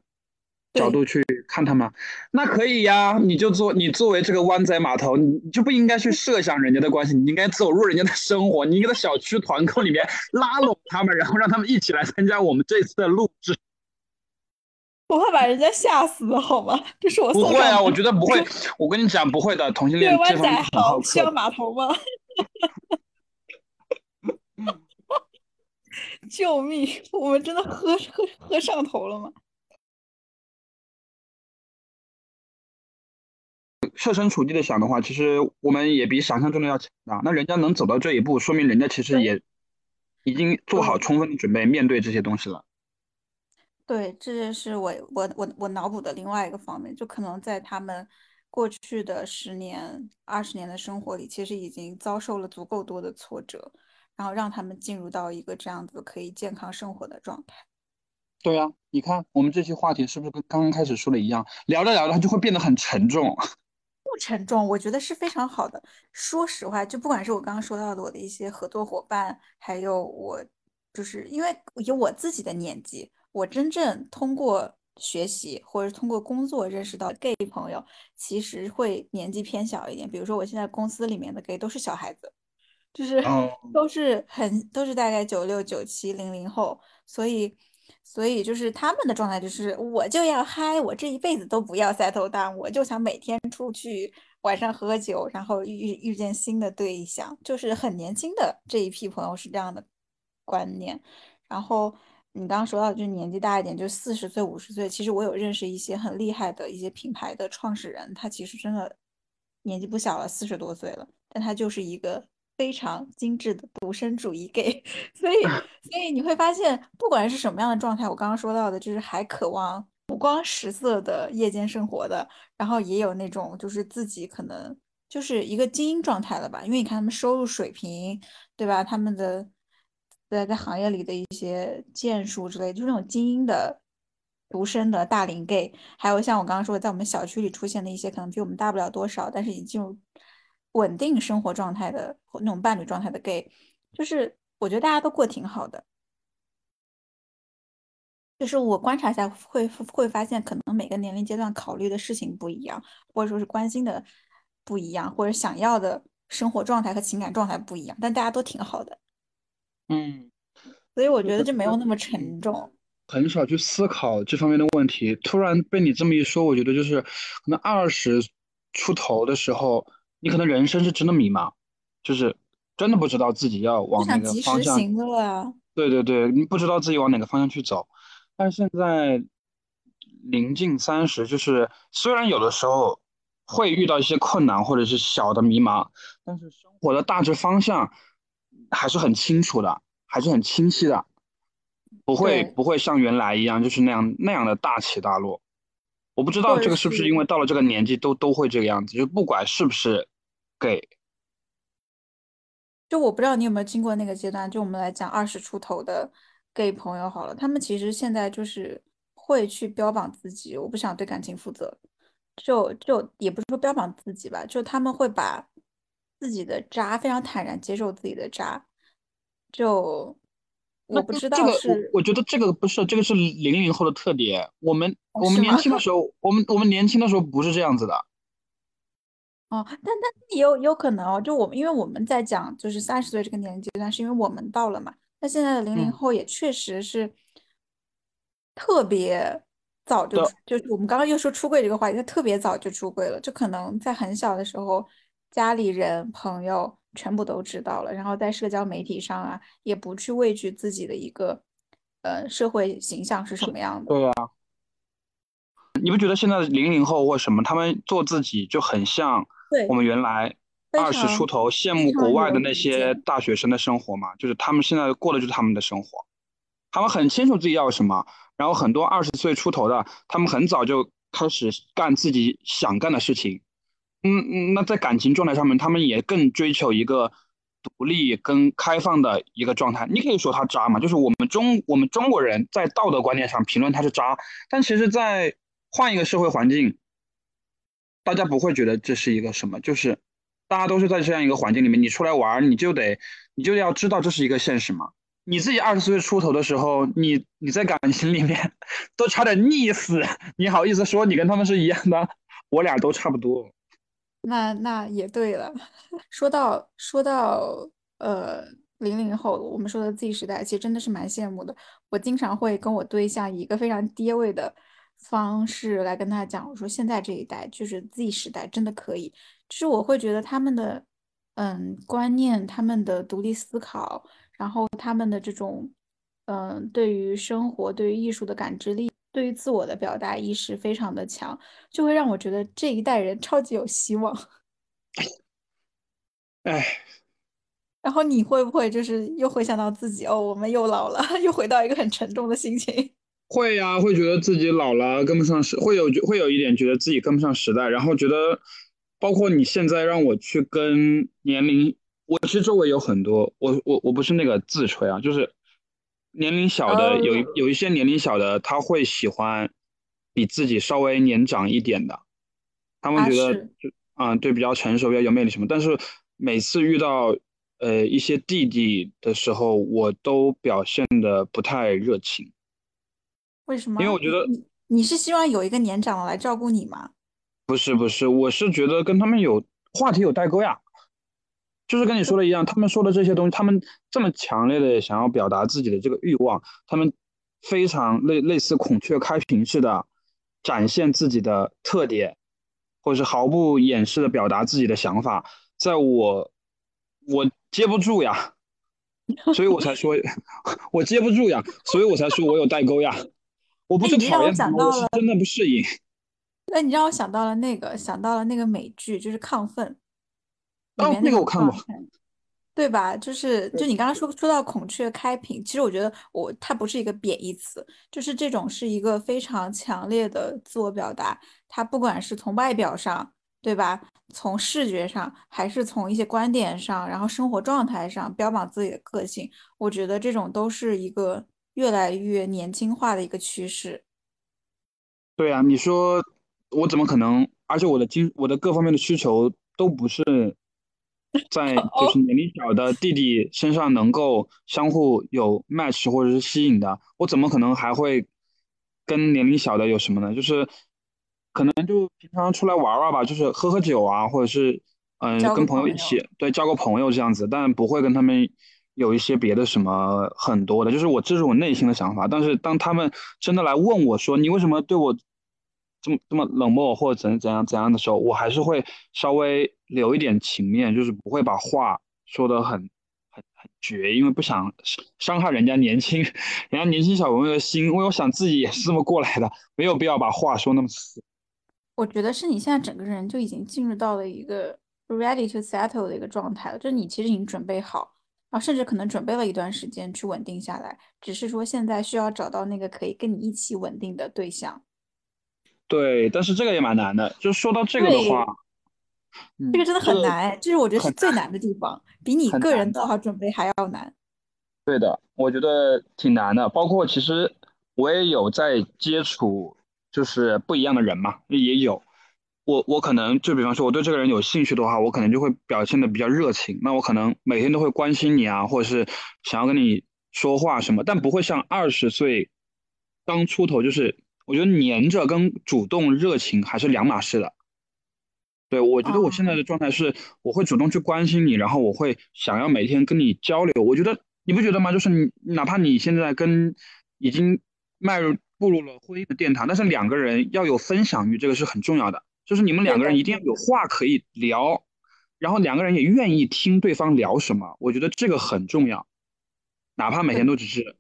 角度去看他们，那可以呀，你就做你作为这个湾仔码头，你你就不应该去设想人家的关系，你应该走入人家的生活，你应该在小区团购里面拉拢他们，然后让他们一起来参加我们这次的录制。我怕把人家吓死，好吗？这是我不会啊，我觉得不会。我跟你讲，不会的，同性恋这方面好。需要码头吗？救命！我们真的喝喝喝上头了吗？设身处地的想的话，其实我们也比想象中的要强大。那人家能走到这一步，说明人家其实也已经做好充分的准备，面对这些东西了。对，这就是我我我我脑补的另外一个方面，就可能在他们过去的十年、二十年的生活里，其实已经遭受了足够多的挫折，然后让他们进入到一个这样子可以健康生活的状态。对呀，你看我们这期话题是不是跟刚刚开始说的一样？聊着聊着，就会变得很沉重。不沉重，我觉得是非常好的。说实话，就不管是我刚刚说到的我的一些合作伙伴，还有我，就是因为以我自己的年纪。我真正通过学习或者通过工作认识到 gay 朋友，其实会年纪偏小一点。比如说，我现在公司里面的 gay 都是小孩子，就是都是很都是大概九六九七零零后，所以所以就是他们的状态就是我就要嗨，我这一辈子都不要 settle down，我就想每天出去晚上喝酒，然后遇遇见新的对象，就是很年轻的这一批朋友是这样的观念，然后。你刚刚说到，就是年纪大一点，就四十岁、五十岁。其实我有认识一些很厉害的一些品牌的创始人，他其实真的年纪不小了，四十多岁了，但他就是一个非常精致的独身主义 gay。所以，所以你会发现，不管是什么样的状态，我刚刚说到的，就是还渴望光十色的夜间生活的，然后也有那种就是自己可能就是一个精英状态了吧，因为你看他们收入水平，对吧？他们的在在行业里的一些建树之类，就是那种精英的独生的大龄 gay，还有像我刚刚说的，在我们小区里出现的一些可能比我们大不了多少，但是已经进入稳定生活状态的那种伴侣状态的 gay，就是我觉得大家都过挺好的。就是我观察一下，会会发现，可能每个年龄阶段考虑的事情不一样，或者说是关心的不一样，或者想要的生活状态和情感状态不一样，但大家都挺好的。嗯，所以我觉得就没有那么沉重。很少去思考这方面的问题，突然被你这么一说，我觉得就是可能二十出头的时候，你可能人生是真的迷茫，就是真的不知道自己要往哪个方向。对对对，你不知道自己往哪个方向去走。但现在临近三十，就是虽然有的时候会遇到一些困难或者是小的迷茫，但是生活的大致方向还是很清楚的，还是很清晰的，不会不会像原来一样就是那样那样的大起大落。我不知道这个是不是因为到了这个年纪都都会这个样子，就不管是不是 gay，就我不知道你有没有经过那个阶段，就我们来讲二十出头的。gay 朋友好了，他们其实现在就是会去标榜自己，我不想对感情负责，就就也不是说标榜自己吧，就他们会把自己的渣非常坦然接受自己的渣，就我不知道是，我觉得这个不是，这个是零零后的特点，我们我们年轻的时候，我们我们年轻的时候不是这样子的。哦，但但也有有可能哦，就我们因为我们在讲就是三十岁这个年龄阶段，是因为我们到了嘛。那现在的零零后也确实是特别早就就是我们刚刚又说出柜这个话题，他特别早就出柜了，就可能在很小的时候，家里人朋友全部都知道了，然后在社交媒体上啊，也不去畏惧自己的一个呃社会形象是什么样的。对啊，你不觉得现在的零零后或什么，他们做自己就很像我们原来？二十出头羡慕国外的那些大学生的生活嘛，就是他们现在过的就是他们的生活，他们很清楚自己要什么。然后很多二十岁出头的，他们很早就开始干自己想干的事情。嗯嗯，那在感情状态上面，他们也更追求一个独立跟开放的一个状态。你可以说他渣嘛，就是我们中我们中国人在道德观念上评论他是渣，但其实，在换一个社会环境，大家不会觉得这是一个什么，就是。大家都是在这样一个环境里面，你出来玩，你就得，你就要知道这是一个现实嘛。你自己二十岁出头的时候，你你在感情里面 都差点溺死，你好意思说你跟他们是一样的？我俩都差不多。那那也对了。说到说到呃零零后，我们说的 Z 时代，其实真的是蛮羡慕的。我经常会跟我对象以一个非常低位的方式来跟他讲，我说现在这一代就是 Z 时代，真的可以。就是我会觉得他们的，嗯，观念，他们的独立思考，然后他们的这种，嗯，对于生活、对于艺术的感知力，对于自我的表达意识非常的强，就会让我觉得这一代人超级有希望。哎，然后你会不会就是又回想到自己哦，我们又老了，又回到一个很沉重的心情？会呀，会觉得自己老了，跟不上时，会有会有一点觉得自己跟不上时代，然后觉得。包括你现在让我去跟年龄，我其实周围有很多，我我我不是那个自吹啊，就是年龄小的有一有一些年龄小的，他会喜欢比自己稍微年长一点的，他们觉得就啊对比较成熟比较有魅力什么，但是每次遇到呃一些弟弟的时候，我都表现的不太热情。为什么？因为我觉得你是希望有一个年长的来照顾你吗？不是不是，我是觉得跟他们有话题有代沟呀，就是跟你说的一样，他们说的这些东西，他们这么强烈的想要表达自己的这个欲望，他们非常类类似孔雀开屏似的展现自己的特点，或者是毫不掩饰的表达自己的想法，在我我接不住呀，所以我才说，我接不住呀，所以我才说我有代沟呀，我不是讨厌我是真的不适应。那你让我想到了那个，想到了那个美剧，就是《亢奋》。哦，那个我看过。对吧？就是就你刚刚说说到孔雀开屏，其实我觉得我它不是一个贬义词，就是这种是一个非常强烈的自我表达。它不管是从外表上，对吧？从视觉上，还是从一些观点上，然后生活状态上标榜自己的个性，我觉得这种都是一个越来越年轻化的一个趋势。对啊，你说我怎么可能？而且我的经，我的各方面的需求都不是在 就是年龄小的弟弟身上能够相互有 match 或者是吸引的，我怎么可能还会跟年龄小的有什么呢？就是可能就平常出来玩玩吧，就是喝喝酒啊，或者是嗯跟朋友一起对交个朋友这样子，但不会跟他们有一些别的什么很多的，就是我这是我内心的想法。但是当他们真的来问我说你为什么对我？这么这么冷漠或者怎怎样怎样的时候，我还是会稍微留一点情面，就是不会把话说的很很很绝，因为不想伤害人家年轻人家年轻小朋友的心，因为我想自己也是这么过来的，没有必要把话说那么死。我觉得是你现在整个人就已经进入到了一个 ready to settle 的一个状态了，就是你其实已经准备好，然后甚至可能准备了一段时间去稳定下来，只是说现在需要找到那个可以跟你一起稳定的对象。对，但是这个也蛮难的。就说到这个的话，这个真的很难，这是我觉得是最难的地方，比你个人做好准备还要难。对的，我觉得挺难的。包括其实我也有在接触，就是不一样的人嘛，也有。我我可能就比方说，我对这个人有兴趣的话，我可能就会表现的比较热情。那我可能每天都会关心你啊，或者是想要跟你说话什么，但不会像二十岁刚出头就是。我觉得黏着跟主动热情还是两码事的。对我觉得我现在的状态是，我会主动去关心你，然后我会想要每天跟你交流。我觉得你不觉得吗？就是你哪怕你现在跟已经迈入步入了婚姻的殿堂，但是两个人要有分享欲，这个是很重要的。就是你们两个人一定要有话可以聊，然后两个人也愿意听对方聊什么。我觉得这个很重要，哪怕每天都只是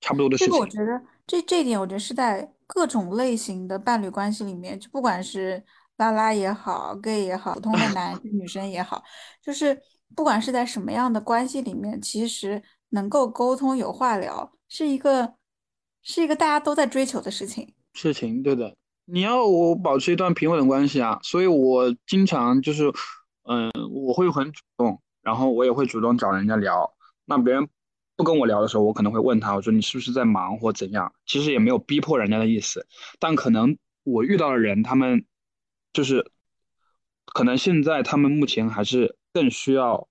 差不多的事情。这个我觉得这这一点，我觉得是在。各种类型的伴侣关系里面，就不管是拉拉也好，gay 也好，普通的男生女生也好，就是不管是在什么样的关系里面，其实能够沟通有话聊，是一个是一个大家都在追求的事情。事情对的，你要我保持一段平稳的关系啊，所以我经常就是，嗯，我会很主动，然后我也会主动找人家聊，那别人。不跟我聊的时候，我可能会问他，我说你是不是在忙或怎样？其实也没有逼迫人家的意思，但可能我遇到的人，他们就是可能现在他们目前还是更需要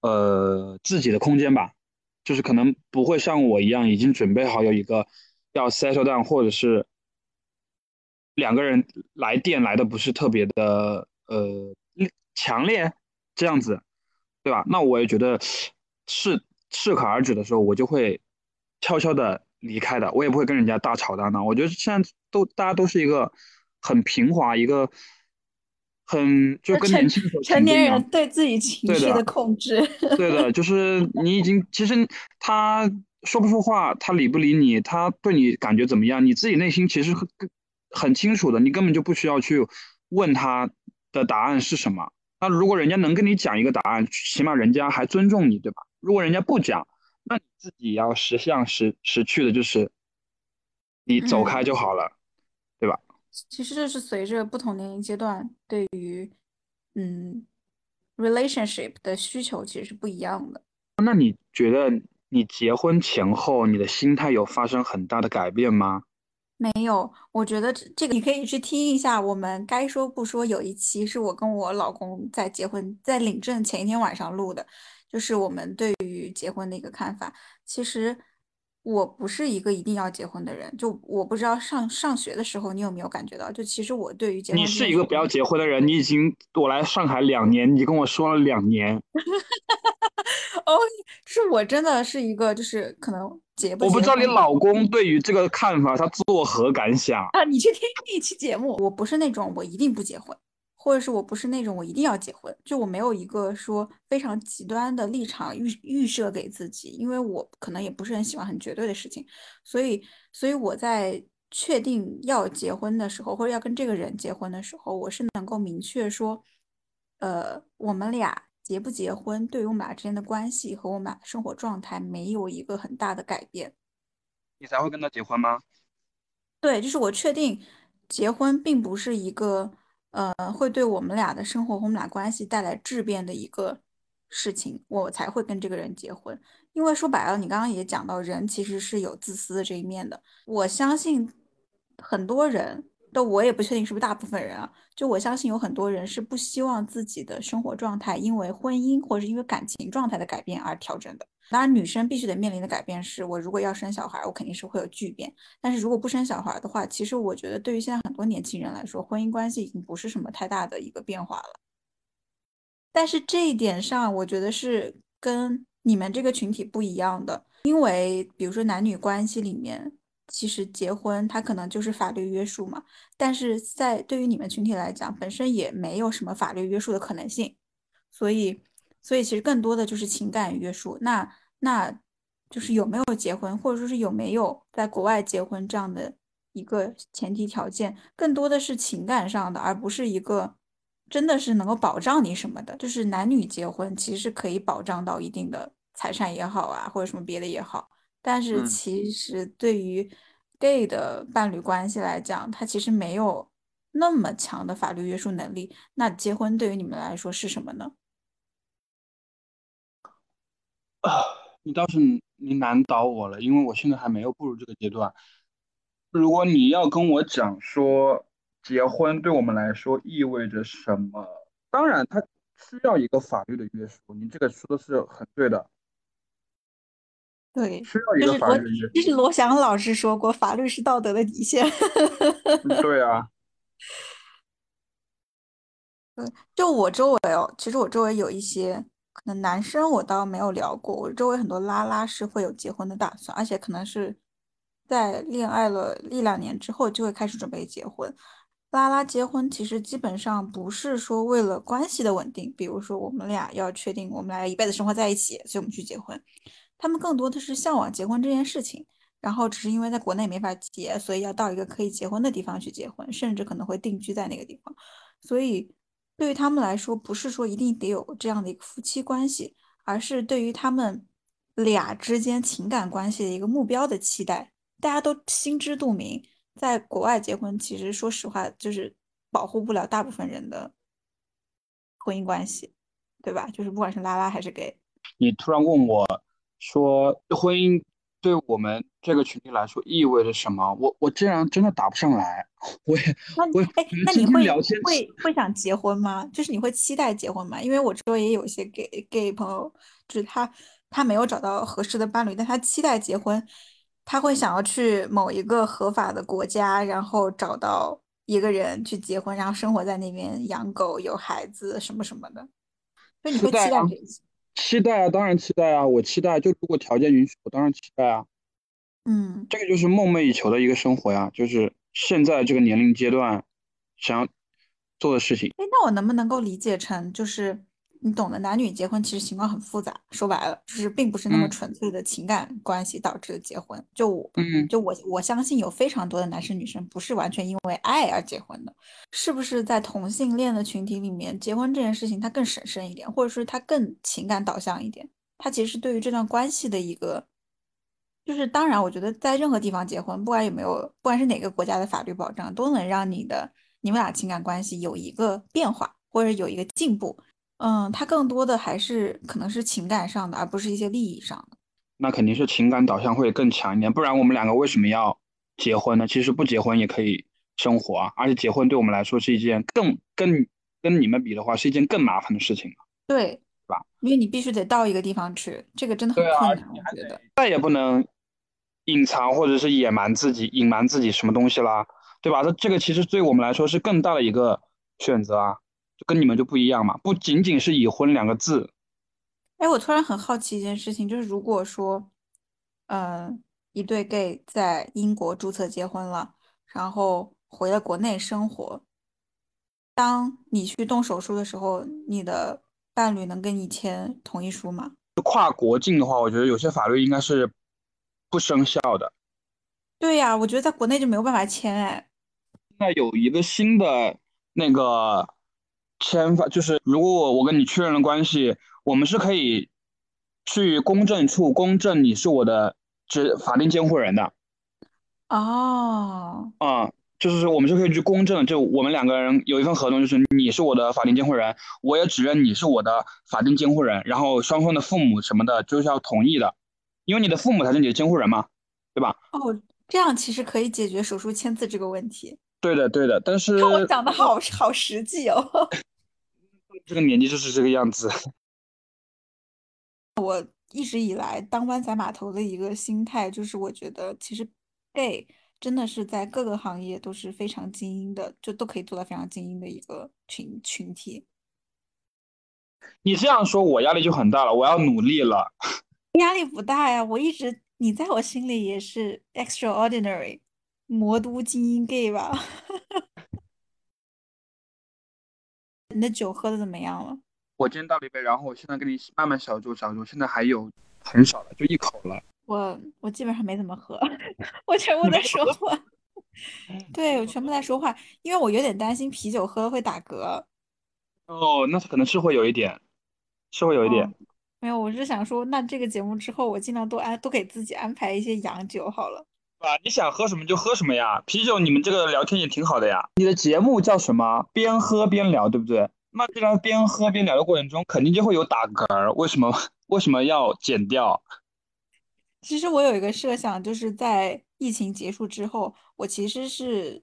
呃自己的空间吧，就是可能不会像我一样已经准备好有一个要 settle down，或者是两个人来电来的不是特别的呃强烈这样子，对吧？那我也觉得是。适可而止的时候，我就会悄悄的离开的，我也不会跟人家大吵大闹。我觉得现在都大家都是一个很平滑，一个很就跟年轻时候成年人对自己情绪的控制。对的，就是你已经其实他说不说话，他理不理你，他对你感觉怎么样，你自己内心其实很很清楚的，你根本就不需要去问他的答案是什么。那如果人家能跟你讲一个答案，起码人家还尊重你，对吧？如果人家不讲，那你自己要识相识识趣的就是你走开就好了，对吧？其实这是随着不同年龄阶段对于嗯 relationship 的需求其实是不一样的。那你觉得你结婚前后你的心态有发生很大的改变吗？没有，我觉得这个你可以去听一下。我们该说不说有一期是我跟我老公在结婚在领证前一天晚上录的，就是我们对于结婚的一个看法。其实我不是一个一定要结婚的人，就我不知道上上学的时候你有没有感觉到，就其实我对于结婚，你是一个不要结婚的人，你已经我来上海两年，你跟我说了两年。哦，是我真的是一个，就是可能结不。我不知道你老公对于这个看法，他作何感想啊？你去听一期节目，我不是那种我一定不结婚，或者是我不是那种我一定要结婚，就我没有一个说非常极端的立场预预设给自己，因为我可能也不是很喜欢很绝对的事情，所以，所以我在确定要结婚的时候，或者要跟这个人结婚的时候，我是能够明确说，呃，我们俩。结不结婚对于我们俩之间的关系和我们俩的生活状态没有一个很大的改变。你才会跟他结婚吗？对，就是我确定结婚并不是一个呃会对我们俩的生活我们俩关系带来质变的一个事情，我才会跟这个人结婚。因为说白了，你刚刚也讲到，人其实是有自私的这一面的。我相信很多人都，我也不确定是不是大部分人啊，就我相信有很多人是不希望自己的生活状态因为婚姻或者是因为感情状态的改变而调整的。当然，女生必须得面临的改变是，我如果要生小孩，我肯定是会有巨变。但是如果不生小孩的话，其实我觉得对于现在很多年轻人来说，婚姻关系已经不是什么太大的一个变化了。但是这一点上，我觉得是跟你们这个群体不一样的，因为比如说男女关系里面，其实结婚它可能就是法律约束嘛，但是在对于你们群体来讲，本身也没有什么法律约束的可能性，所以。所以其实更多的就是情感约束，那那就是有没有结婚，或者说是有没有在国外结婚这样的一个前提条件，更多的是情感上的，而不是一个真的是能够保障你什么的。就是男女结婚其实是可以保障到一定的财产也好啊，或者什么别的也好，但是其实对于 gay 的伴侣关系来讲，他其实没有那么强的法律约束能力。那结婚对于你们来说是什么呢？啊，你倒是你难倒我了，因为我现在还没有步入这个阶段。如果你要跟我讲说结婚对我们来说意味着什么，当然它需要一个法律的约束，你这个说的是很对的。对，需要一个法律的约束。这是罗翔老师说过，法律是道德的底线。对啊。嗯，就我周围哦，其实我周围有一些。可能男生我倒没有聊过，我周围很多拉拉是会有结婚的打算，而且可能是在恋爱了一两年之后就会开始准备结婚。拉拉结婚其实基本上不是说为了关系的稳定，比如说我们俩要确定我们俩一辈子生活在一起，所以我们去结婚。他们更多的是向往结婚这件事情，然后只是因为在国内没法结，所以要到一个可以结婚的地方去结婚，甚至可能会定居在那个地方，所以。对于他们来说，不是说一定得有这样的一个夫妻关系，而是对于他们俩之间情感关系的一个目标的期待。大家都心知肚明，在国外结婚，其实说实话就是保护不了大部分人的婚姻关系，对吧？就是不管是拉拉还是给。你突然问我说婚姻。对我们这个群体来说意味着什么？我我竟然真的答不上来。我也我哎，那你会会会想结婚吗？就是你会期待结婚吗？因为我周围也有一些 gay gay 朋友，就是他他没有找到合适的伴侣，但他期待结婚，他会想要去某一个合法的国家，然后找到一个人去结婚，然后生活在那边，养狗、有孩子什么什么的。所以你会期待这些？期待啊，当然期待啊，我期待。就如果条件允许，我当然期待啊。嗯，这个就是梦寐以求的一个生活呀，就是现在这个年龄阶段想要做的事情。哎，那我能不能够理解成就是？你懂的，男女结婚其实情况很复杂。说白了，就是并不是那么纯粹的情感关系导致的结婚。就我，嗯就我，我相信有非常多的男生女生不是完全因为爱而结婚的。是不是在同性恋的群体里面，结婚这件事情它更神圣一点，或者说它更情感导向一点？它其实是对于这段关系的一个，就是当然，我觉得在任何地方结婚，不管有没有，不管是哪个国家的法律保障，都能让你的你们俩情感关系有一个变化，或者有一个进步。嗯，它更多的还是可能是情感上的，而不是一些利益上的。那肯定是情感导向会更强一点，不然我们两个为什么要结婚呢？其实不结婚也可以生活啊，而且结婚对我们来说是一件更更跟你们比的话是一件更麻烦的事情对，是吧？因为你必须得到一个地方去，这个真的很困难，我觉得。再也不能隐藏或者是隐瞒自己，隐瞒自己什么东西啦，对吧？这这个其实对我们来说是更大的一个选择啊。就跟你们就不一样嘛，不仅仅是已婚两个字。哎，我突然很好奇一件事情，就是如果说，嗯，一对 gay 在英国注册结婚了，然后回了国内生活，当你去动手术的时候，你的伴侣能跟你签同意书吗？跨国境的话，我觉得有些法律应该是不生效的。对呀，我觉得在国内就没有办法签哎。现在有一个新的那个。签法，就是如果我我跟你确认了关系，我们是可以去公证处公证你是我的这法定监护人的。哦，啊、就是我们是可以去公证，就我们两个人有一份合同，就是你是我的法定监护人，我也指认你是我的法定监护人，然后双方的父母什么的就是要同意的，因为你的父母才是你的监护人嘛，对吧？哦，这样其实可以解决手术签字这个问题。对的，对的，但是看我讲的好好实际哦。这个年纪就是这个样子。我一直以来当湾仔码头的一个心态就是，我觉得其实 gay 真的是在各个行业都是非常精英的，就都可以做到非常精英的一个群群体。你这样说，我压力就很大了，我要努力了。压力不大呀，我一直你在我心里也是 extraordinary 魔都精英 gay 吧？你的酒喝的怎么样了？我今天倒了一杯，然后我现在跟你慢慢小酌小酌，现在还有很少了，就一口了。我我基本上没怎么喝，我全部在说话。对，我全部在说话，因为我有点担心啤酒喝了会打嗝。哦，那可能是会有一点，是会有一点。哦没有，我是想说，那这个节目之后，我尽量多安多给自己安排一些洋酒好了。啊，你想喝什么就喝什么呀。啤酒，你们这个聊天也挺好的呀。你的节目叫什么？边喝边聊，对不对？那既然边喝边聊的过程中，肯定就会有打嗝儿，为什么为什么要剪掉？其实我有一个设想，就是在疫情结束之后，我其实是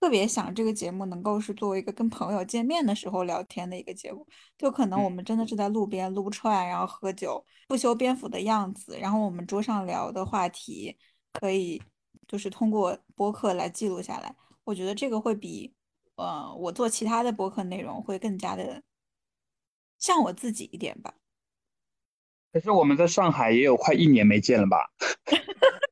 特别想这个节目能够是作为一个跟朋友见面的时候聊天的一个节目。就可能我们真的是在路边撸串，然后喝酒，不修边幅的样子，然后我们桌上聊的话题可以就是通过播客来记录下来。我觉得这个会比呃我做其他的播客内容会更加的像我自己一点吧。可是我们在上海也有快一年没见了吧？